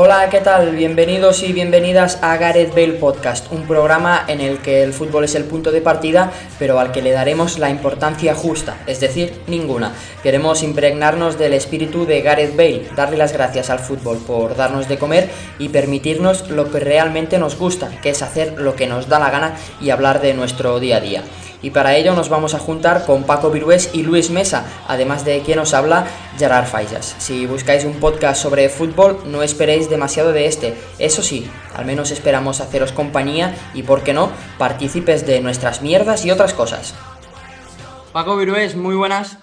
Hola, ¿qué tal? Bienvenidos y bienvenidas a Gareth Bale Podcast, un programa en el que el fútbol es el punto de partida, pero al que le daremos la importancia justa, es decir, ninguna. Queremos impregnarnos del espíritu de Gareth Bale, darle las gracias al fútbol por darnos de comer y permitirnos lo que realmente nos gusta, que es hacer lo que nos da la gana y hablar de nuestro día a día y para ello nos vamos a juntar con Paco Virués y Luis Mesa, además de quien os habla, Gerard Fallas. Si buscáis un podcast sobre fútbol, no esperéis demasiado de este. Eso sí, al menos esperamos haceros compañía y, por qué no, partícipes de nuestras mierdas y otras cosas. Paco Virués, muy buenas.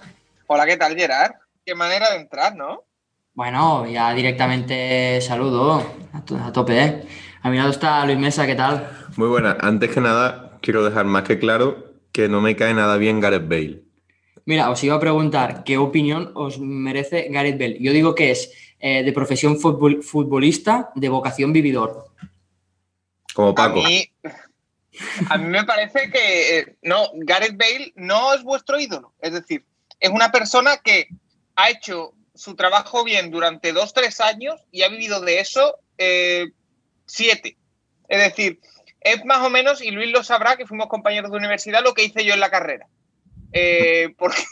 Hola, ¿qué tal, Gerard? Qué manera de entrar, ¿no? Bueno, ya directamente saludo a, tope, ¿eh? A mi lado está Luis Mesa, ¿qué tal? Muy buena. Antes que nada, quiero dejar más que claro que no me cae nada bien Gareth Bale. Mira, os iba a preguntar qué opinión os merece Gareth Bale. Yo digo que es eh, de profesión futbolista, de vocación vividor. Como Paco. A mí, me parece que eh, no, Gareth Bale no es vuestro ídolo. Es decir, es una persona que ha hecho su trabajo bien durante dos, tres años y ha vivido de eso eh, siete. Es decir, es más o menos, y Luis lo sabrá, que fuimos compañeros de universidad, lo que hice yo en la carrera. Eh, porque,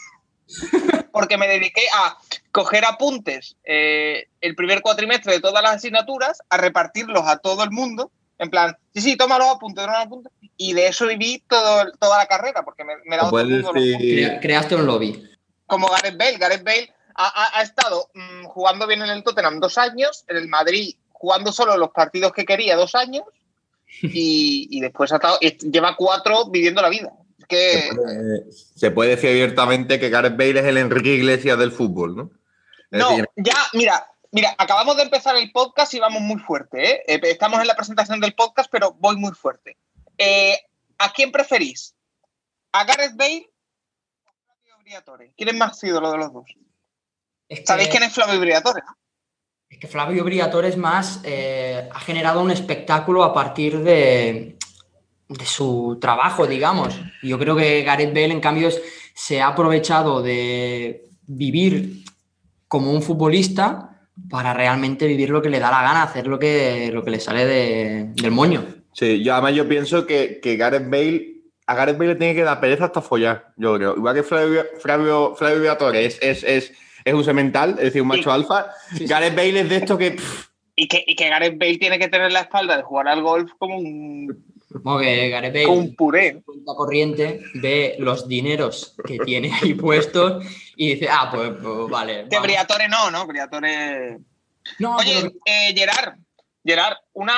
porque me dediqué a coger apuntes eh, el primer cuatrimestre de todas las asignaturas, a repartirlos a todo el mundo, en plan, sí, sí, toma los apuntes, toma los apuntes, y de eso viví todo, toda la carrera, porque me, me dado Creaste un lobby. Como Gareth Bale. Gareth Bale ha, estado mm, jugando bien en el Tottenham dos años, en el Madrid jugando solo los partidos que quería dos años, y, después ha estado, lleva cuatro viviendo la vida. Que... Se, puede, decir abiertamente que Gareth Bale es el Enrique Iglesias del fútbol, ¿no? no, ya, mira, mira, acabamos de empezar el podcast y vamos muy fuerte, ¿eh? eh estamos en la presentación del podcast, pero voy muy fuerte. Eh, ¿A quién preferís? ¿A Gareth Bale o a Flavio Briatore? ¿Quién es más ídolo de los dos? ¿Sabéis quién es Flavio Briatore? Es que Flavio Briatore es más, eh, ha generado un espectáculo a partir de, su trabajo, digamos. Yo creo que Gareth Bale, en cambio, se ha aprovechado de vivir como un futbolista para realmente vivir lo que le da la gana, hacer lo que, lo que le sale del moño. Sí, yo además yo pienso que, que Gareth Bale, a Gareth Bale le tiene que dar pereza hasta follar, yo creo. Igual que Flavio, Flavio, Flavio Briatore es, es, es es un semental, es decir, un macho alfa. Gareth Bale es de esto que. Y que, y que Gareth Bale tiene que tener la espalda de jugar al golf como un. Como que Gareth Bale. un puré. corriente, ve los dineros que tiene ahí puestos y dice, ah, pues, pues vale. De Briatore no, ¿no? Briatore. No, Oye, eh, Gerard, Gerard, una,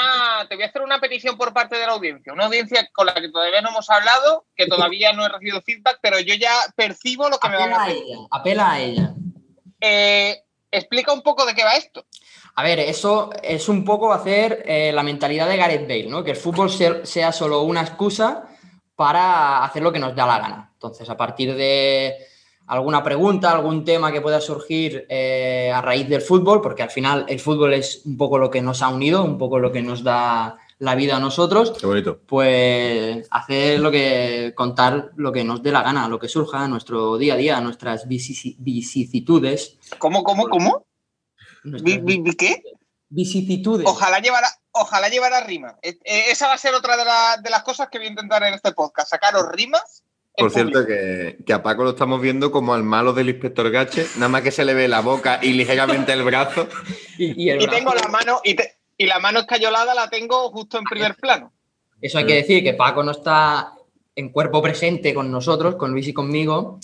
te voy a hacer una petición por parte de la audiencia, una audiencia con la que todavía no hemos hablado, que todavía no he recibido feedback, pero yo ya percibo lo que me van a hacer. apela a ella. Eh, explica un poco de qué va esto. A ver, eso es un poco hacer eh, la mentalidad de Gareth Bale, ¿no? Que el fútbol sea solo una excusa para hacer lo que nos da la gana. Entonces, a partir de alguna pregunta, algún tema que pueda surgir eh, a raíz del fútbol, porque al final el fútbol es un poco lo que nos ha unido, un poco lo que nos da la vida a nosotros, pues hacer lo que, contar lo que nos dé la gana, lo que surja, nuestro día a día, nuestras vicisitudes. ¿Cómo, cómo, cómo? ¿Qué? Vicisitudes. Ojalá llevara, ojalá llevara rima. E, e, esa va a ser otra de, las cosas que voy a intentar en este podcast, sacaros rimas. Por cierto, que, a Paco lo estamos viendo como al malo del inspector Gache, nada más que se le ve la boca y ligeramente el brazo. y, tengo la mano, y, y la mano escayolada la tengo justo en primer plano. Eso hay que decir, que Paco no está en cuerpo presente con nosotros, con Luis y conmigo,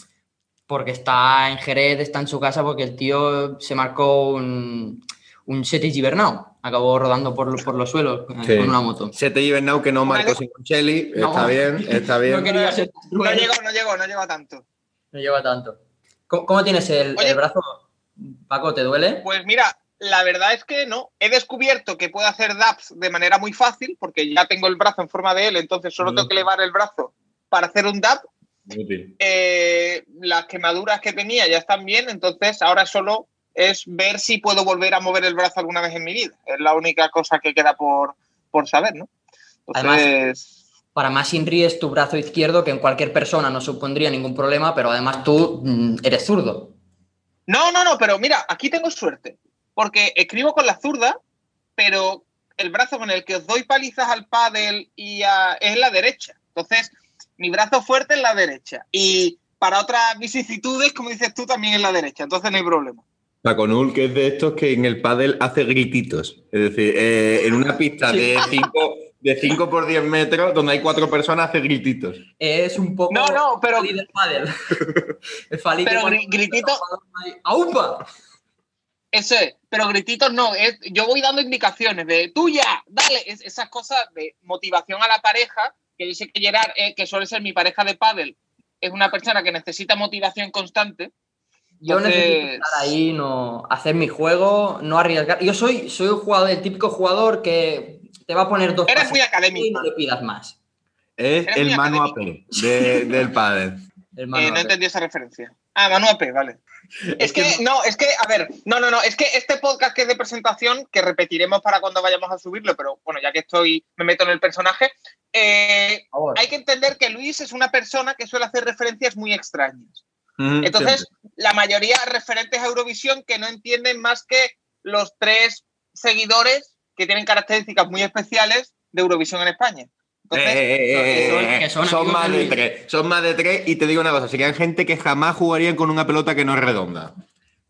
porque está en Jerez, está en su casa, porque el tío se marcó un, un Sete Gibernau. Acabó rodando por, por los suelos con una moto. Sete Gibernau que no marcó sin Concheli, está bien, está bien. No, llegó, no llegó, no llegó a tanto. No lleva tanto. ¿Cómo, tienes el, el brazo, Paco? ¿Te duele? Pues mira, la verdad es que no. He descubierto que puedo hacer DAPs de manera muy fácil, porque ya tengo el brazo en forma de L, entonces solo tengo que elevar el brazo para hacer un DAP. Eh, las quemaduras que tenía ya están bien, entonces ahora solo es ver si puedo volver a mover el brazo alguna vez en mi vida. Es la única cosa que queda por, por saber, ¿no? Además, para más Inri tu brazo izquierdo, que en cualquier persona no supondría ningún problema, pero además tú mm, eres zurdo. No, no, no, pero mira, aquí tengo suerte porque escribo con la zurda pero el brazo con el que os doy palizas al pádel y es la derecha. Entonces, mi brazo fuerte es la derecha. Y para otras vicisitudes, como dices tú, también es la derecha. Entonces no hay problema. Paco Null, que es de estos que en el pádel hace grititos. Es decir, eh, en una pista de 5 de 5 por 10 metros, donde hay cuatro personas, hace grititos. Es un poco. No, no, pero. del pádel. pero grititos. ¡Aupa! Eso es, pero grititos no. Es, yo voy dando indicaciones de tuya, dale. esas cosas de motivación a la pareja, que dice que Gerard, eh, que suele ser mi pareja de pádel, es una persona que necesita motivación constante. Yo necesito estar ahí, no hacer mi juego, no arriesgar. Yo soy, soy un jugador, el típico jugador que te va a poner dos Eres muy académico. Y no le pidas más. Es el Manu AP del padre. Eh, no entendí esa referencia. Ah, Manu AP, vale. Es que, no, es que, a ver, no, no, no, es que este podcast que es de presentación, que repetiremos para cuando vayamos a subirlo, pero bueno, ya que estoy, me meto en el personaje, eh, hay que entender que Luis es una persona que suele hacer referencias muy extrañas. Entonces, la mayoría referentes a Eurovisión que no entienden más que los tres seguidores que tienen características muy especiales de Eurovisión en España. Son, más de tres. Son más de tres y te digo una cosa, serían gente que jamás jugarían con una pelota que no es redonda.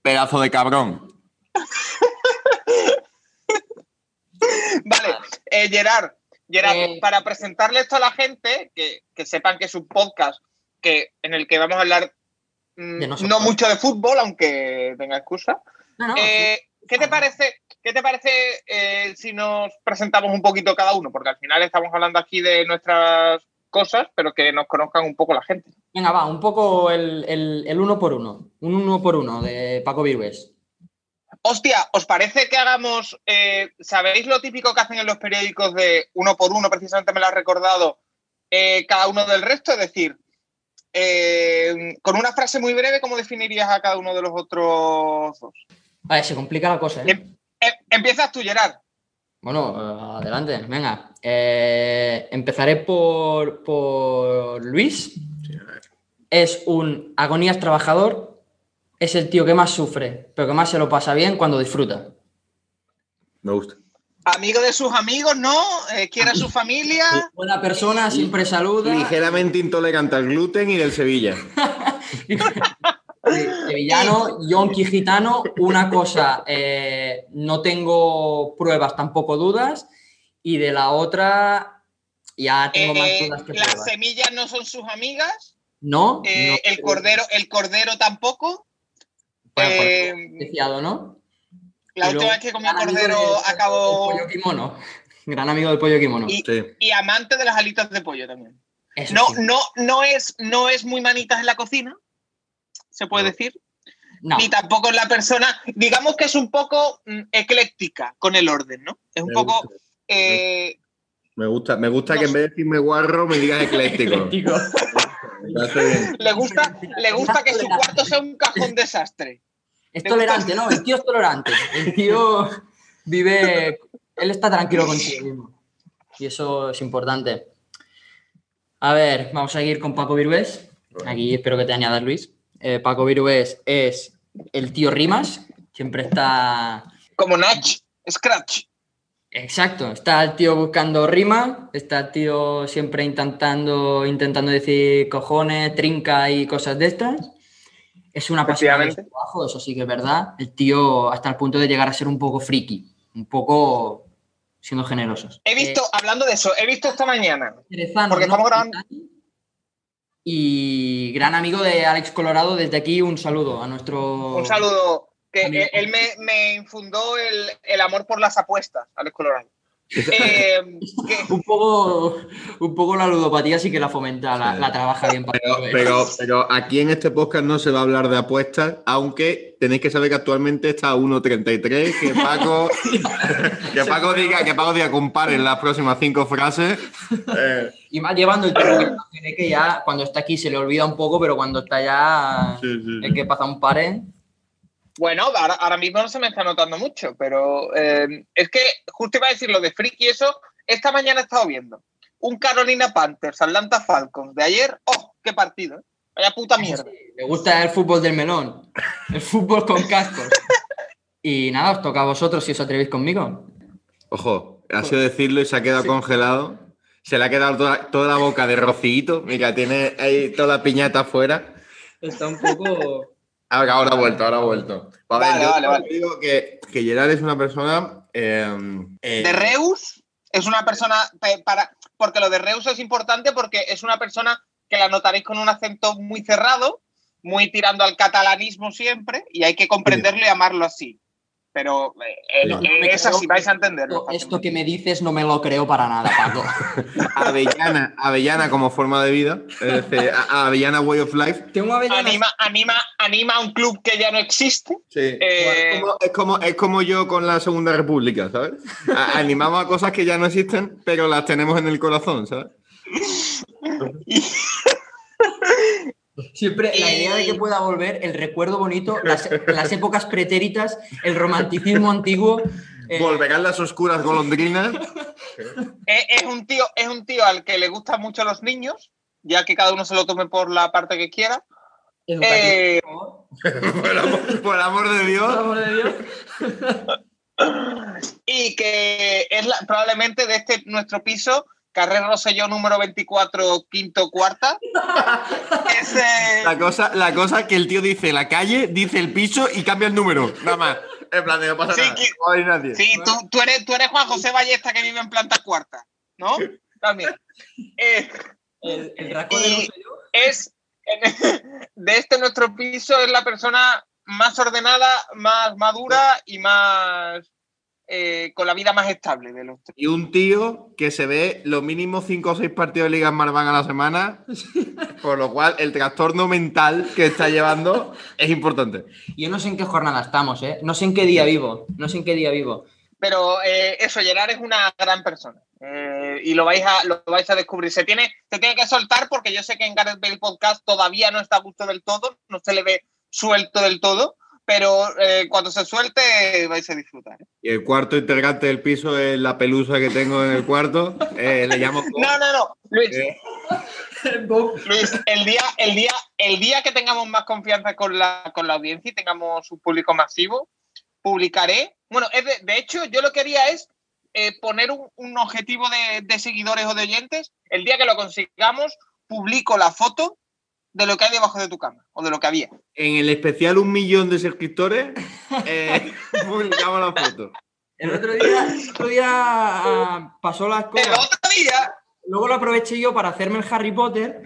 Pedazo de cabrón. vale, eh, Gerard, Gerard eh, para presentarle esto a la gente, que, sepan que es un podcast que, en el que vamos a hablar mm, no, mucho de fútbol, aunque tenga excusa. Eh, ¿Qué te parece ¿Qué te parece eh, si nos presentamos un poquito cada uno? Porque al final estamos hablando aquí de nuestras cosas, pero que nos conozcan un poco la gente. Venga, va, un poco el, uno por uno. Un uno por uno de Paco Virués. Hostia, ¿os parece que hagamos, eh, ¿sabéis lo típico que hacen en los periódicos de uno por uno? Precisamente me lo ha recordado eh, cada uno del resto, es decir, con una frase muy breve, ¿cómo definirías a cada uno de los otros dos? Vale, se complica la cosa. ¿eh? Em, empiezas tú, Gerard. Bueno, eh, adelante, venga. Eh, empezaré por, por Luis. es un agonías trabajador. Es el tío que más sufre, pero que más se lo pasa bien cuando disfruta. Me gusta. Amigo de sus amigos, ¿no? Eh, quiere a su familia. Buena persona, siempre saluda. Ligeramente intolerante al gluten y del Sevilla. Sevillano, yonki gitano, una cosa, eh, no tengo pruebas, tampoco dudas, y de la otra ya tengo más eh, dudas que pruebas. ¿Las semillas no son sus amigas? No. Eh, el, cordero, el cordero tampoco. Bueno, ¿no? La última vez que comí cordero acabó. pollo kimono. Gran amigo del pollo kimono. Y, y, amante de las alitas de pollo también. no, no, no, es, no es muy manitas en la cocina, se puede decir. Ni tampoco es la persona, digamos que es un poco mm, ecléctica con el orden, ¿no? Es un poco... Eh, me gusta, me gusta que en vez de decirme guarro me digas ecléctico. le gusta, le gusta que su cuarto sea un cajón desastre. Es tolerante, ¿no? El tío es tolerante. El tío vive. Él está tranquilo consigo mismo. Y eso es importante. A ver, vamos a seguir con Paco Virués. Aquí espero que te añadas, Luis. Eh, Paco Virués es el tío Rimas, siempre está... Como Natch, Scratch. Exacto, está el tío buscando rima, está el tío siempre intentando, intentando decir cojones, trinca y cosas de estas. Es una pasión de trabajo, eso sí que es verdad. El tío hasta el punto de llegar a ser un poco friki, un poco siendo generosos. He visto, eh, hablando de eso, he visto esta mañana, porque estamos grabando y gran amigo de Alex Colorado. Desde aquí un saludo a nuestro... Un saludo, que él me, infundó el, amor por las apuestas, Alex Colorado. Eh, un, poco, un poco la ludopatía sí que la fomenta, la, trabaja bien. pero, pero, aquí en este podcast no se va a hablar de apuestas, aunque tenéis que saber que actualmente está a 1.33, que Paco, que Paco diga que Paco diga comparen las próximas cinco frases. Y más llevando el tiempo que ya cuando está aquí se le olvida un poco, pero cuando está ya el que pasa un pare. Bueno, ahora, mismo no se me está notando mucho, pero eh, es que justo iba a decir lo de Friki y eso. Esta mañana he estado viendo un Carolina Panthers, Atlanta Falcons de ayer. ¡Oh, qué partido! ¿eh? Vaya puta mierda. me gusta el fútbol del melón, el fútbol con cascos. y nada, os toca a vosotros si os atrevéis conmigo. Ojo, ha sido decirlo y se ha quedado congelado. Se le ha quedado toda, la boca de rocito. Mira, tiene ahí toda la piñata afuera. Está un poco. Ahora, ahora ha vuelto, ahora ha vuelto. Vale, vale, vale, Digo que, que Gerard es una persona. Em, eh, de Reus es una persona. Para, porque lo de Reus es importante porque es una persona que la notaréis con un acento muy cerrado, muy tirando al catalanismo siempre, y hay que comprenderlo y amarlo así pero eh, eh, es así, vais a entenderlo. Esto que me dices no me lo creo para nada, Paco. avellana, avellana como forma de vida, avellana way of life. Tengo Anima, anima, anima a un club que ya no existe. Sí. Eh, es, como, es, como, yo con la Segunda República, ¿sabes? animamos a cosas que ya no existen, pero las tenemos en el corazón, ¿sabes? Siempre la idea de que pueda volver, el recuerdo bonito, las, épocas pretéritas, el romanticismo antiguo. Eh, Volverán las oscuras golondrinas. Es, un tío, es un tío al que le gustan mucho los niños, ya que cada uno se lo tome por la parte que quiera. Eh, por, amor, de Dios. y que es probablemente de este nuestro piso Carrera Rosselló número 24, quinto, cuarta. la, cosa, la cosa que el tío dice la calle, dice el piso y cambia el número. Nada más. En plan, no pasa nada. Sí, tú, eres, tú eres Juan José Ballesta que vive en planta cuarta, ¿no? También. Eh, el, el de Es, de este nuestro piso, es la persona más ordenada, más madura y más eh, con la vida más estable de los Y un tío que se ve lo mínimo 5 o 6 partidos de Liga Marván a la semana, por lo cual el trastorno mental que está llevando es importante. Yo no sé en qué jornada estamos, ¿eh? No sé en qué día vivo, no sé en qué día vivo. Pero eh, eso, Gerard es una gran persona. y lo vais, a, lo vais a descubrir. Se tiene, se tiene que soltar porque yo sé que en Gareth Bale Podcast todavía no está a gusto del todo, no se le ve suelto del todo pero eh, cuando se suelte vais a disfrutar. ¿eh? Y el cuarto integrante del piso es la pelusa que tengo en el cuarto. Eh, le llamo. No, no, no, Luis. Luis, el día, el, día, el día que tengamos más confianza con la, con la audiencia y tengamos un público masivo, publicaré. Bueno, de, hecho, yo lo que haría es poner un, un objetivo de, de seguidores o de oyentes. El día que lo consigamos, publico la foto de lo que hay debajo de tu cama o de lo que había. En el especial un millón de suscriptores, eh, publicamos la foto. El otro día, el otro día ah, pasó las cosas. El otro día. Luego lo aproveché yo para hacerme el Harry Potter.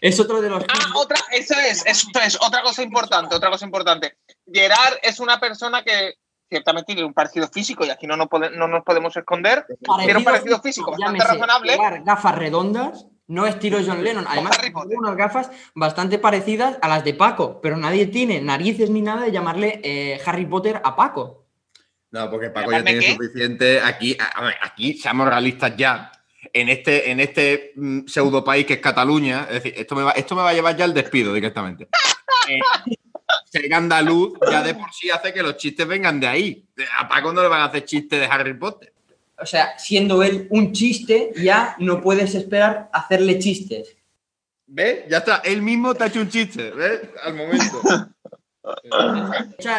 es, otro de los. Ah, otra, eso es, eso es, otra cosa importante, otra cosa importante. Gerard es una persona que ciertamente tiene un parecido físico y aquí no nos, no nos podemos esconder. tiene un parecido físico bastante razonable. Gafas redondas no estilo John Lennon. Además, tiene unas gafas bastante parecidas a las de Paco, pero nadie tiene narices ni nada de llamarle eh, Harry Potter a Paco. No, porque Paco ya tiene suficiente. Aquí, aquí, seamos realistas ya. En este, en este mm, pseudo país que es Cataluña, es decir, esto me va, esto me va a llevar ya al despido directamente. eh, ser andaluz ya de por sí hace que los chistes vengan de ahí. A Paco no le van a hacer chistes de Harry Potter o sea, siendo él un chiste, ya no puedes esperar hacerle chistes. ¿Ves? Ya está, él mismo te ha hecho un chiste, ¿ves? Al momento.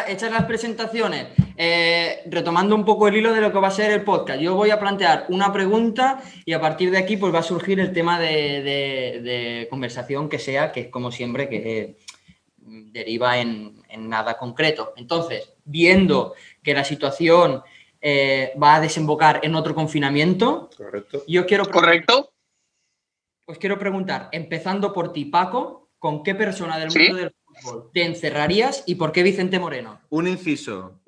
Hechas las presentaciones, eh, retomando un poco el hilo de lo que va a ser el podcast, yo voy a plantear una pregunta y a partir de aquí pues va a surgir el tema de, conversación que sea, que es como siempre que deriva en, en nada concreto. Entonces, viendo que la situación eh, va a desembocar en otro confinamiento. Correcto. Yo quiero. Correcto. Pues quiero preguntar, empezando por ti, Paco, ¿con qué persona del mundo del fútbol te encerrarías y por qué Vicente Moreno? Un inciso.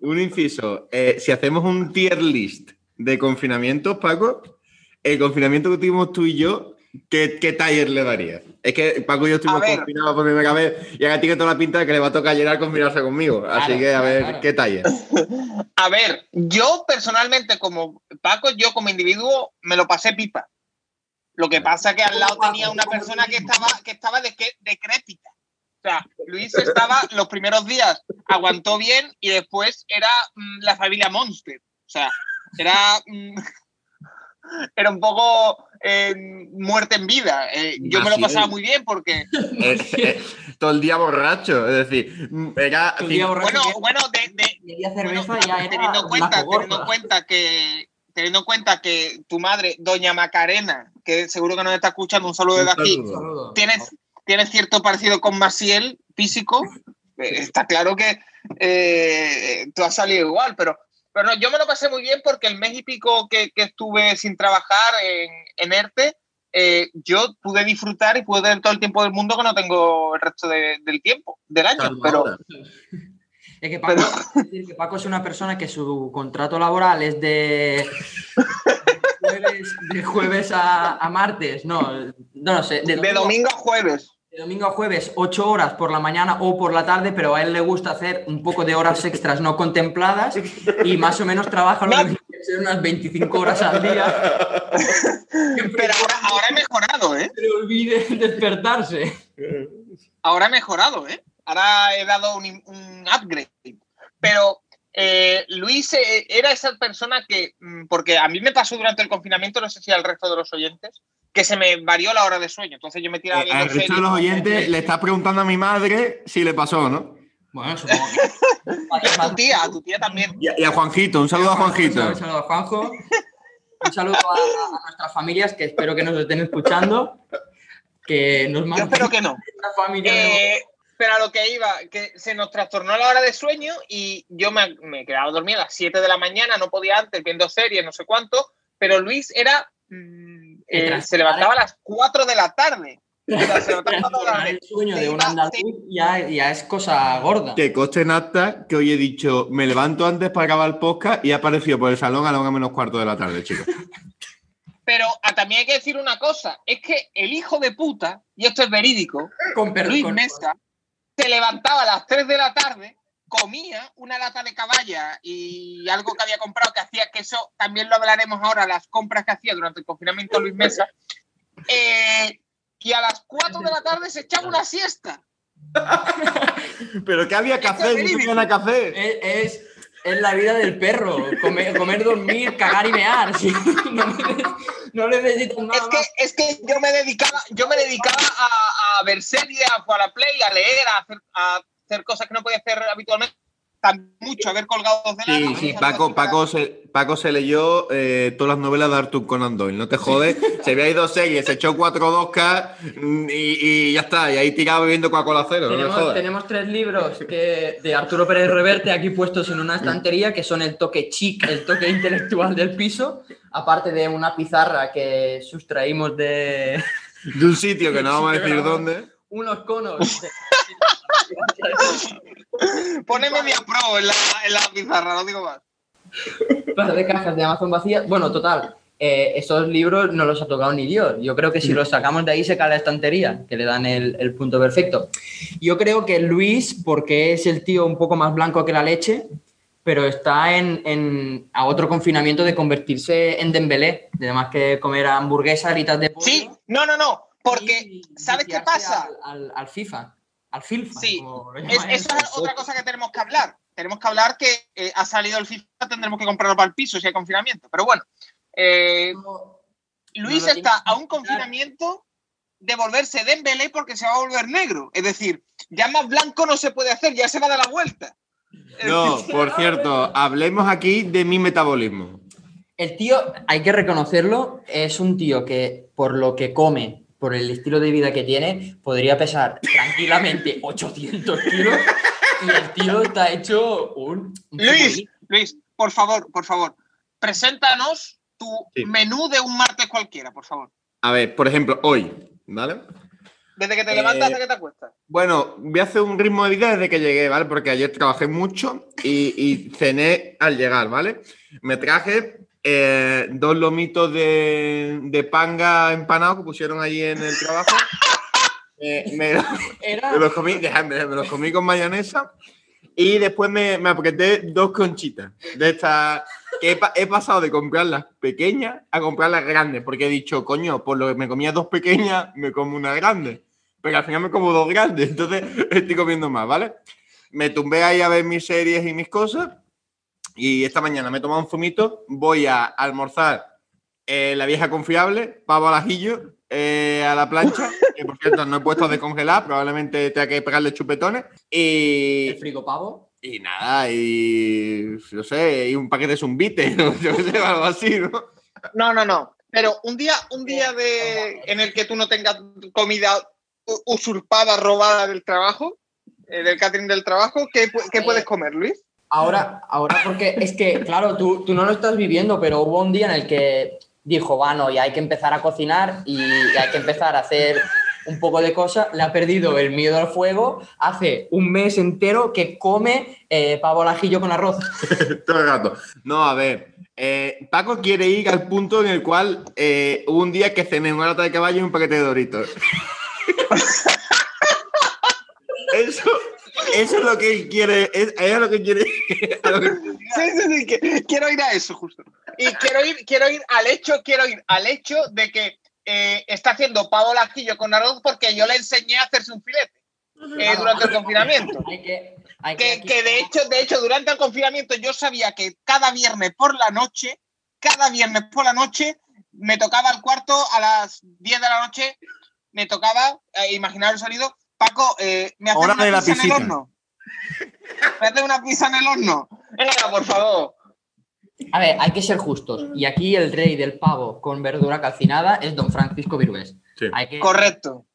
un inciso. Eh, si hacemos un tier list de confinamientos, Paco, el confinamiento que tuvimos tú y yo ¿Qué, taller le darías? Es que Paco y yo estuvimos confinados por primera vez y ahora tiene toda la pinta de que le va a tocar llegar combinarse conmigo. Así que a ver, ¿qué taller? A ver, yo personalmente como Paco, yo como individuo me lo pasé pipa. Lo que pasa que al lado tenía una persona que estaba, que estaba de, decrépita. O sea, Luis estaba los primeros días, aguantó bien y después era mm, la familia Monster. O sea, era, mm, era un poco muerte en vida. Eh, yo me lo pasaba muy bien porque. todo el día borracho, es decir, Bueno, bueno de, media cerveza ya era teniendo cuenta, teniendo en cuenta que teniendo en cuenta que tu madre, doña Macarena, que seguro que nos está escuchando, un saludo desde aquí, saludo. Tienes, tienes cierto parecido con Maciel físico, eh, está claro que eh, tú has salido igual, pero, pero no, yo me lo pasé muy bien porque el mes y pico que, que estuve sin trabajar en, en ERTE, eh, yo pude disfrutar y pude tener todo el tiempo del mundo que no tengo el resto de- del tiempo, del año, pero... Es que Paco, es decir que Paco es una persona que su contrato laboral es de jueves, de jueves a, a martes, no, no, no sé, de domingo a jueves. De domingo a jueves, 8 horas por la mañana o por la tarde, pero a él le gusta hacer un poco de horas extras no contempladas y más o menos trabaja lo No. que tiene que ser unas 25 horas al día. Pero ahora, ahora he mejorado, ¿eh? Se le olvide despertarse. Ahora he mejorado, ¿eh? Ahora he dado un, un upgrade. Pero eh, Luis eh, era esa persona que, mm, porque a mí me pasó durante el confinamiento, no sé si al resto de los oyentes, que se me varió la hora de sueño. Entonces yo me tiraba Eh, viendo al resto de los oyentes le está preguntando a mi madre si le pasó, ¿no? Bueno, supongo que. A tu tía, a tu tía también. Y a, y a Juanjito, un saludo a Juanjito. Un saludo a Juanjo. Un saludo a, a nuestras familias que espero que nos estén escuchando. Que nos Yo manden espero que no. Eh, pero a lo que iba, que se nos trastornó la hora de sueño y yo me, me quedaba dormida a las 7 de la mañana, no podía antes, viendo series, no sé cuánto, pero Luis era. mm, eh, se levantaba a las 4 de la tarde. O sea, se levantaba el sueño de un andaluz ya, ya es cosa gorda. Que coste en acta que hoy he dicho, me levanto antes para grabar el podcast y ha aparecido por el salón a la una menos cuarto de la tarde, chicos. Pero ah, también hay que decir una cosa, es que el hijo de puta, y esto es verídico, Con Luis con- Mesa, se levantaba a las 3 de la tarde, comía una lata de caballa y algo que había comprado que hacía, que eso también lo hablaremos ahora, las compras que hacía durante el confinamiento Luis Mesa, eh, y a las 4 de la tarde se echaba una siesta. Pero ¿qué había que hacer? No que hacer. Es, es, es la vida del perro. Comer, comer, dormir, cagar y mear. sí. No, no necesitas nada Es que, más. es que yo me dedicaba, yo me dedicaba a, a ver series, a jugar a la play, a leer, a hacer, a hacer cosas que no podía hacer habitualmente. Tan mucho, a ver colgados de Sí, lana, sí, muchas Paco. Paco, se, Paco se leyó eh, todas las novelas de Arthur Conan Doyle, no te jodes. Se había ido series, se echó cuatro doscas mm, y, y ya está, y ahí tirado bebiendo Coca-Cola cero, no me Tenemos, jodas. tenemos tres libros que, de Arturo Pérez Reverte aquí puestos en una estantería que son el toque chic, el toque intelectual del piso, aparte de una pizarra que sustraímos de De un sitio que no vamos a Sí, decir dónde. Unos conos. Poneme mi pro en la, en la pizarra, no digo más. un par de cajas de Amazon vacías. Bueno, total. eh, esos libros no los ha tocado ni Dios. Yo creo que si los sacamos de ahí se cae la estantería, que le dan el, el punto perfecto. Yo creo que Luis, porque es el tío un poco más blanco que la leche, pero está en, en- a otro confinamiento de convertirse en Dembélé, de más que comer hamburguesas, alitas de pollo. Sí, no, no, no, porque, y ¿sabes qué pasa? Al, al- al FIFA, al FIFA. Sí, como lo Es, eso es otra cosa que tenemos que hablar. Tenemos que hablar que eh, ha salido el FIFA, tendremos que comprarlo para el piso si hay confinamiento. Pero bueno, eh, Luis No está a un confinamiento de volverse Dembélé porque se va a volver negro. Es decir, ya más blanco no se puede hacer, ya se va a dar la vuelta. No, por cierto, hablemos aquí de mi metabolismo. El tío, hay que reconocerlo, es un tío que por lo que come, por el estilo de vida que tiene, podría pesar tranquilamente 800 kilos y el tío está hecho un... Luis. Luis, por favor, por favor, preséntanos tu Sí. menú de un martes cualquiera, por favor. A ver, por ejemplo, hoy, ¿vale? Desde que te Eh, levantas hasta que te acuestas. Bueno, voy a hacer un ritmo de vida desde que llegué, ¿vale? Porque ayer trabajé mucho y, y cené al llegar, ¿vale? Me traje eh, dos lomitos de, de panga empanado que pusieron allí en el trabajo. Eh, me, me los comí, dejadme, me los comí con mayonesa y después me, me apreté dos conchitas de estas que he, he pasado de comprarlas pequeñas a comprarlas grandes porque he dicho, coño, por lo que me comía dos pequeñas, me como una grande. Pero al final me como dos grandes, entonces estoy comiendo más, ¿vale? Me tumbé ahí a ver mis series y mis cosas y esta mañana me he tomado un zumito, voy a almorzar eh, la vieja confiable, pavo al ajillo, eh, a la plancha, que por cierto no he puesto a descongelar, probablemente tenga que pegarle chupetones. Y El frigopavo. Y nada, y yo sé, y un paquete de zumbite, ¿no? yo sé, algo así, ¿no? No, no, no. Pero un día, un día de, en el que tú no tengas comida usurpada, robada del trabajo, eh, del catering del trabajo, ¿qué, qué puedes comer, Luis? Ahora, ahora porque es que, claro, tú, tú no lo estás viviendo, pero hubo un día en el que dijo, bueno, ya hay que empezar a cocinar y hay que empezar a hacer un poco de cosas, le ha perdido el miedo al fuego, hace un mes entero que come eh, pavo al ajillo con arroz. Todo el rato. No, a ver, eh, Paco quiere ir al punto en el cual eh, hubo un día que cené una lata de caballo y un paquete de doritos. eso, eso es lo que él quiere, es, es lo que quiere. Sí, sí, sí, quiero ir a eso justo. Y quiero ir, quiero ir al hecho, quiero ir al hecho de que eh, está haciendo pavo lajillo con arroz porque yo le enseñé a hacerse un filete eh, durante el confinamiento. que, que, de hecho, de hecho, durante el confinamiento yo sabía que cada viernes por la noche, cada viernes por la noche, me tocaba el cuarto a las 10 de la noche, me tocaba, eh, imaginar el sonido, Paco, eh, ¿me haces una pizza en el horno? ¿Me haces una pizza en el horno? Venga, por favor. A ver, hay que ser justos. Y aquí el rey del pavo con verdura calcinada es don Francisco Virués. Correcto.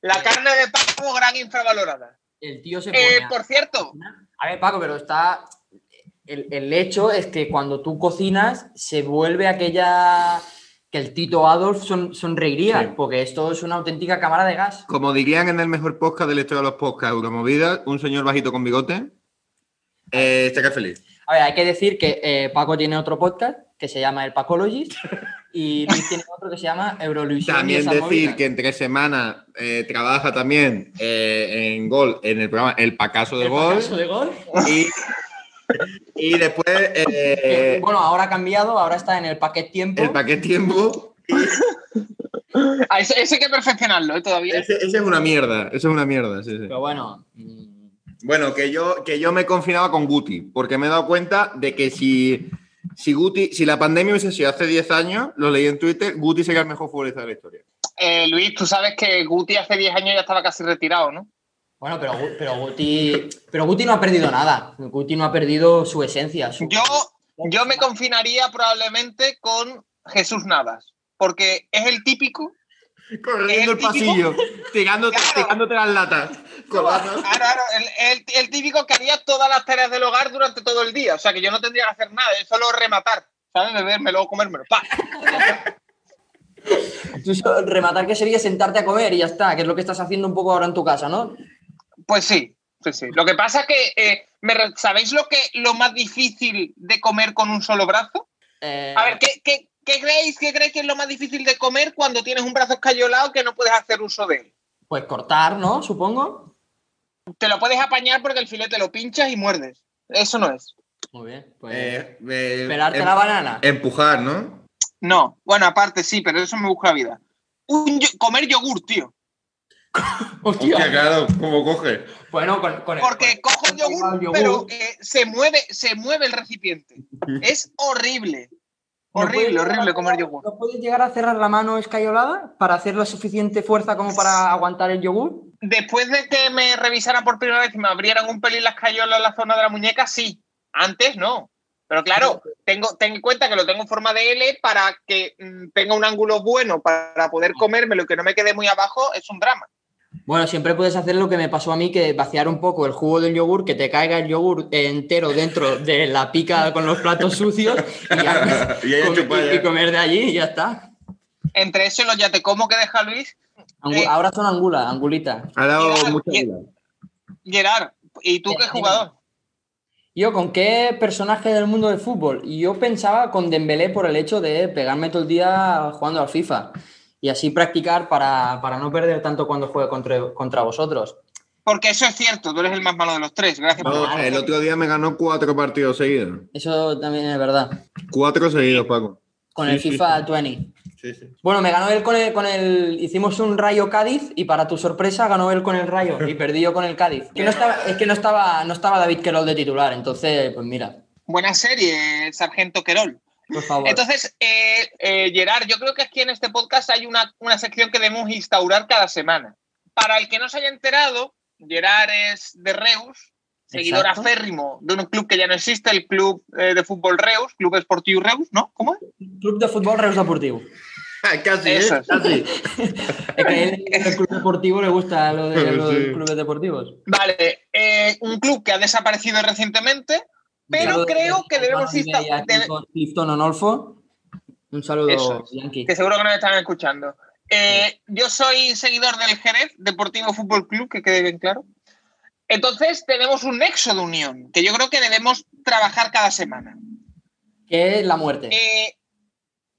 la carne de pavo gran infravalorada. El tío se eh, pone Por cierto. A ver, Paco, pero está... El, hecho es que cuando tú cocinas se vuelve aquella que el Tito Adolf son, sonreiría, porque esto es una auténtica cámara de gas. Como dirían en el mejor podcast de la historia de los podcasts, Euromovidas, un señor bajito con bigote, eh, está feliz. A ver, hay que decir que eh, Paco tiene otro podcast que se llama El Pacologist y Luis tiene otro que se llama Euroluisión. También decir que entre semanas eh, trabaja también eh, en Gol, en el programa El Pacaso de ¿El Gol. Pacaso de Gol. Y, después. bueno, ahora ha cambiado, ahora está en el Paquet Tiempo. El Paquet Tiempo. Ah, ese, hay que perfeccionarlo todavía. Ese, es una mierda, ese es una mierda, sí, sí. Pero bueno. Mm, bueno, que yo, que yo me confinaba con Guti, porque me he dado cuenta de que si, si Guti, si la pandemia hubiese sido hace 10 años, lo leí en Twitter, Guti sería el mejor futbolista de la historia. Eh, Luis, tú sabes que Guti hace 10 años ya estaba casi retirado, ¿no? Bueno, pero, pero, Guti, pero Guti no ha perdido nada. Guti no ha perdido su esencia. Yo, yo me confinaría probablemente con Jesús Navas, porque es el típico Corriendo el, pasillo, tirándote, las latas. Claro, el, típico que haría todas las tareas del hogar durante todo el día. O sea, que yo no tendría que hacer nada, es solo rematar. ¿Sabes? Bebérmelo, comérmelo. ¡Pa! rematar que sería sentarte a comer y ya está, que es lo que estás haciendo un poco ahora en tu casa, ¿no? Pues sí, sí, sí. Lo que pasa es que, eh, ¿sabéis lo, que, lo más difícil de comer con un solo brazo? Eh, a ver, ¿qué, qué, ¿Qué creéis, ¿Qué creéis que es lo más difícil de comer cuando tienes un brazo escayolado que no puedes hacer uso de él? Pues cortar, ¿no? Supongo. Te lo puedes apañar porque el filete lo pinchas y muerdes. Eso no es. Muy bien. Pues eh, esperarte em, la banana. Empujar, ¿no? No. Bueno, aparte sí, pero eso me busca la vida. comer yogur, tío. Hostia. claro, ¿cómo coge? Bueno, con, Porque cojo el yogur, pero eh, se, mueve, se mueve el recipiente. es horrible. Horrible, horrible comer yogur. ¿No puedes llegar a cerrar la mano escayolada para hacer la suficiente fuerza como para aguantar el yogur? Después de que me revisaran por primera vez y me abrieran un pelín la escayola en la zona de la muñeca, sí. Antes no. Pero claro, tengo, ten en cuenta que lo tengo en forma de L para que mm, tenga un ángulo bueno para poder comérmelo y que no me quede muy abajo, es un drama. Bueno, siempre puedes hacer lo que me pasó a mí, que vaciar un poco el jugo del yogur, que te caiga el yogur entero dentro de la pica con los platos sucios y, comer, de allí y ya está. Entre eso y los ya te como que deja Luis. Eh, ahora son angulas, angulitas. Ha dado mucha Gerard, ¿y tú qué jugador? Yo, ¿con qué personaje del mundo del fútbol? Yo pensaba con Dembélé por el hecho de pegarme todo el día jugando al FIFA y así practicar para, no perder tanto cuando juegue contra, contra vosotros. Porque eso es cierto, tú eres el más malo de los tres. Gracias por El otro día me ganó cuatro partidos seguidos. Eso también es verdad. Cuatro seguidos, Paco. Con el FIFA 20. Sí, sí. Bueno, me ganó él con el, con el. Hicimos un Rayo Cádiz y para tu sorpresa ganó él con el Rayo y perdí yo con el Cádiz. Que no estaba, es que no estaba, no estaba David Querol de titular, entonces, pues mira. Buena serie, Sargento Querol. Entonces, eh, eh, Gerard, yo creo que aquí en este podcast hay una, sección que debemos instaurar cada semana. Para el que no se haya enterado, Gerard es de Reus seguidor aférrimo de un club que ya no existe, el Club eh, de Fútbol Reus, Club Esportivo Reus, ¿no? ¿Cómo es? Club de Fútbol Reus Deportivo. casi, ¿eh? casi. es que él, el club deportivo le gusta lo de los clubes deportivos. Vale, eh, un club que ha desaparecido recientemente, pero creo que debemos estar. Clifton Onolfo. Un saludo, Yankee. Que seguro que nos están escuchando. Eh, yo soy seguidor del Jerez Deportivo Fútbol Club, que quede bien claro. Entonces tenemos un nexo de unión que yo creo que debemos trabajar cada semana. ¿Qué es la muerte? Eh,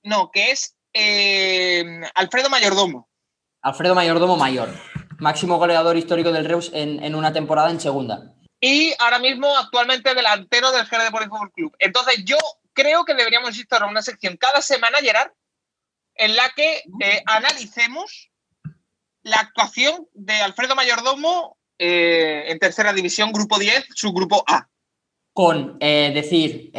no, que es eh, Alfredo Mayordomo. Alfredo Mayordomo Mayor, máximo goleador histórico del Reus en, una temporada en segunda. Y ahora mismo actualmente delantero del Jerez Deportivo Fútbol Club. Entonces yo creo que deberíamos instaurar una sección cada semana, Gerard, en la que eh, analicemos la actuación de Alfredo Mayordomo eh, en tercera división, grupo 10, subgrupo A. Con eh, decir,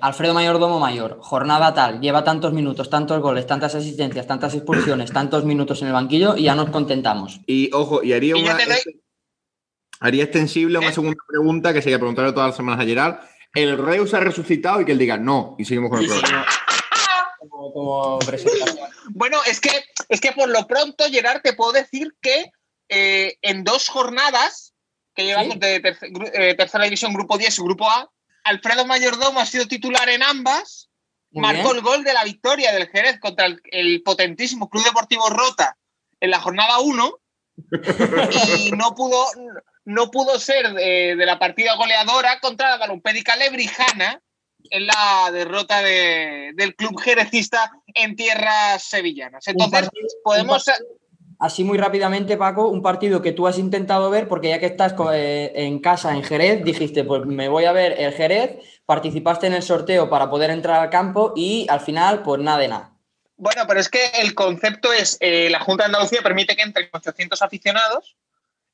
Alfredo Mayordomo Mayor, jornada tal, lleva tantos minutos, tantos goles, tantas asistencias, tantas expulsiones, tantos minutos en el banquillo y ya nos contentamos. Y ojo, y haría una. Haría extensible una segunda pregunta que sería preguntarle todas las semanas a Gerard. ¿El Reus ha resucitado? Y que él diga no, y seguimos con el programa. Como, bueno, es que, es que por lo pronto, Gerard, te puedo decir que eh, en dos jornadas que llevamos de eh, tercera división, grupo 10 y grupo A, Alfredo Mayordomo ha sido titular en ambas, marcó el gol de la victoria del Jerez contra el, potentísimo Club Deportivo Rota en la jornada 1 y no pudo, no pudo ser de, la partida goleadora contra la Balompédica Lebrijana en la derrota del club jerecista en tierras sevillanas. Entonces, podemos... Así muy rápidamente, Paco, un partido que tú has intentado ver, porque ya que estás eh, en casa en Jerez, dijiste, pues me voy a ver el Jerez, participaste en el sorteo para poder entrar al campo y al final, pues nada de nada. Bueno, pero es que el concepto es, eh, la Junta de Andalucía permite que entren 800 aficionados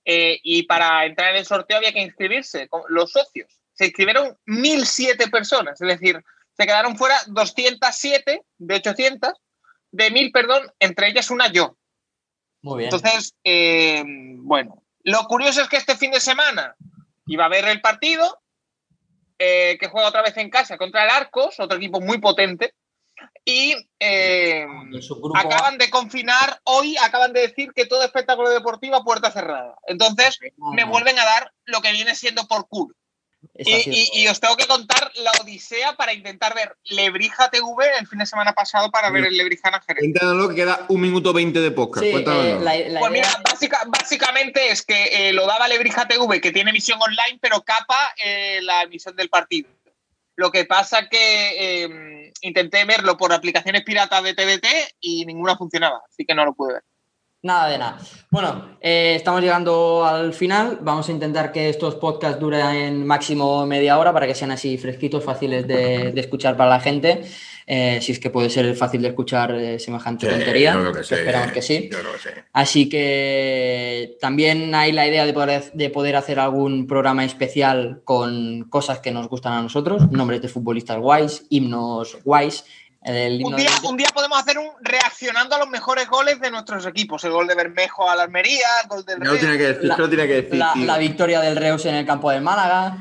eh, y para entrar en el sorteo había que inscribirse con los socios se inscribieron 1.007 personas, es decir, se quedaron fuera 207 de 800, de 1.000, perdón, entre ellas una yo. Muy bien. Entonces, eh, bueno, lo curioso es que este fin de semana iba a haber el partido, eh, que juega otra vez en casa contra el Arcos, otro equipo muy potente, y eh, acaban de confinar, hoy acaban de decir que todo espectáculo deportivo a puerta cerrada. Entonces, me vuelven a dar lo que viene siendo por culo. Y, os tengo que contar la odisea para intentar ver Lebrija TV el fin de semana pasado para ver el Lebrija Jerez. Que queda un minuto veinte de podcast. Eh, pues mira, básicamente es que eh, lo daba Lebrija TV, que tiene emisión online, pero capa eh, la emisión del partido. Lo que pasa que intenté verlo por aplicaciones piratas de TDT y ninguna funcionaba, así que no lo pude ver. Nada de nada. Bueno, eh, estamos llegando al final. Vamos a intentar que estos podcasts duren máximo media hora para que sean así fresquitos, fáciles de, escuchar para la gente. Eh, si es que puede ser fácil de escuchar eh, semejante tontería. esperamos que sí. Así que también hay la idea de poder, de poder hacer algún programa especial con cosas que nos gustan a nosotros, nombres de futbolistas guays, himnos guays un, día, podemos hacer un reaccionando a los mejores goles de nuestros equipos. El gol de Bermejo a la Almería, el gol del Reus. Tiene que decir, la, tiene que decir, la, victoria del Reus en el campo del Málaga.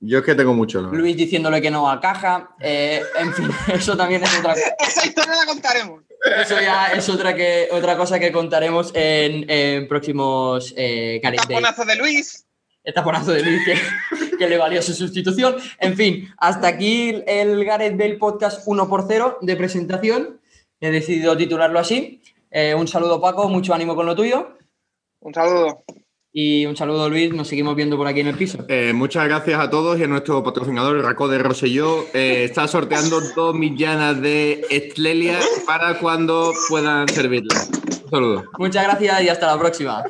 Yo es que tengo mucho. ¿no? Luis diciéndole que no a caja. Eh, en fin, eso también es otra cosa. Esa historia la contaremos. Eso ya es otra, que, otra cosa que contaremos en, próximos eh, Taponazo de Luis. El taponazo de Luis que le valió su sustitución. En fin, hasta aquí el Gareth Bale Podcast 1 por 0 de presentación. He decidido titularlo así. Eh, un saludo, Paco, mucho ánimo con lo tuyo. Un saludo. Y un saludo, Luis. Nos seguimos viendo por aquí en el piso. Eh, muchas gracias a todos y a nuestro patrocinador, Racó de Roselló. Eh, está sorteando dos millanas de Estlelia para cuando puedan servirla. Un saludo. Muchas gracias y hasta la próxima.